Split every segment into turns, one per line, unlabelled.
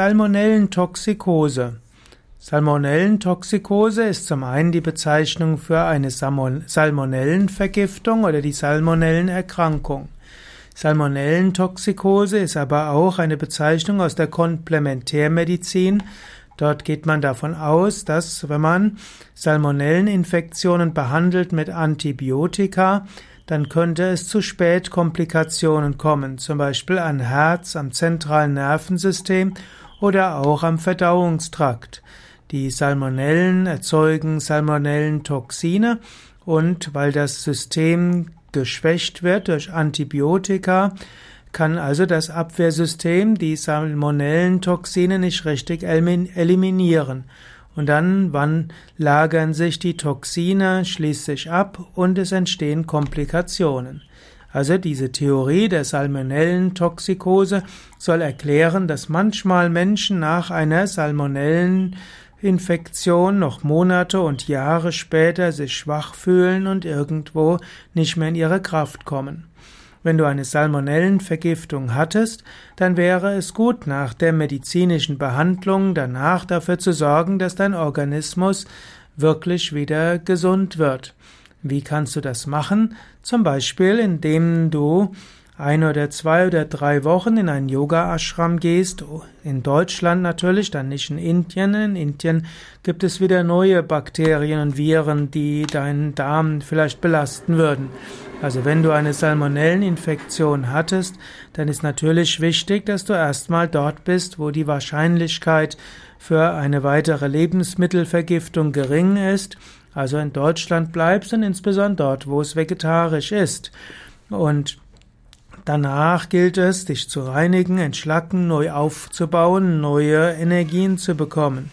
Salmonellentoxikose. Salmonellentoxikose ist zum einen die Bezeichnung für eine Salmonellenvergiftung oder die Salmonellenerkrankung. Salmonellentoxikose ist aber auch eine Bezeichnung aus der Komplementärmedizin. Dort geht man davon aus, dass wenn man Salmonelleninfektionen behandelt mit Antibiotika, dann könnte es zu Spätkomplikationen kommen, zum Beispiel an Herz, am zentralen Nervensystem oder auch am Verdauungstrakt. Die Salmonellen erzeugen Salmonellentoxine und weil das System geschwächt wird durch Antibiotika, kann also das Abwehrsystem die Salmonellentoxine nicht richtig eliminieren. Und dann wann lagern sich die Toxine schließlich ab und es entstehen Komplikationen. Also diese Theorie der Salmonellentoxikose soll erklären, dass manchmal Menschen nach einer Salmonelleninfektion noch Monate und Jahre später sich schwach fühlen und irgendwo nicht mehr in ihre Kraft kommen. Wenn du eine Salmonellenvergiftung hattest, dann wäre es gut, nach der medizinischen Behandlung danach dafür zu sorgen, dass dein Organismus wirklich wieder gesund wird. Wie kannst du das machen? Zum Beispiel, indem du ein oder zwei oder drei Wochen in einen Yoga-Ashram gehst, in Deutschland natürlich, dann nicht in Indien. In Indien gibt es wieder neue Bakterien und Viren, die deinen Darm vielleicht belasten würden. Also wenn du eine Salmonelleninfektion hattest, dann ist natürlich wichtig, dass du erstmal dort bist, wo die Wahrscheinlichkeit für eine weitere Lebensmittelvergiftung gering ist, also in Deutschland bleibst und insbesondere dort, wo es vegetarisch ist. Und Danach gilt es, dich zu reinigen, entschlacken, neu aufzubauen, neue Energien zu bekommen.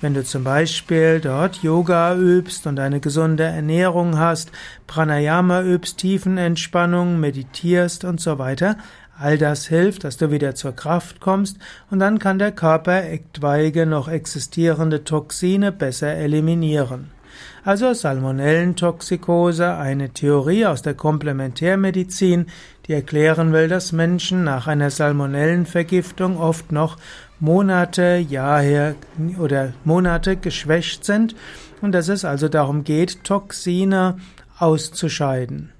Wenn du zum Beispiel dort Yoga übst und eine gesunde Ernährung hast, Pranayama übst, Tiefenentspannung, meditierst und so weiter, all das hilft, dass du wieder zur Kraft kommst und dann kann der Körper etwaige noch existierende Toxine besser eliminieren. Also Salmonellentoxikose, eine Theorie aus der Komplementärmedizin, die erklären will, dass Menschen nach einer Salmonellenvergiftung oft noch Monate, Jahre oder Monate geschwächt sind und dass es also darum geht, Toxine auszuscheiden.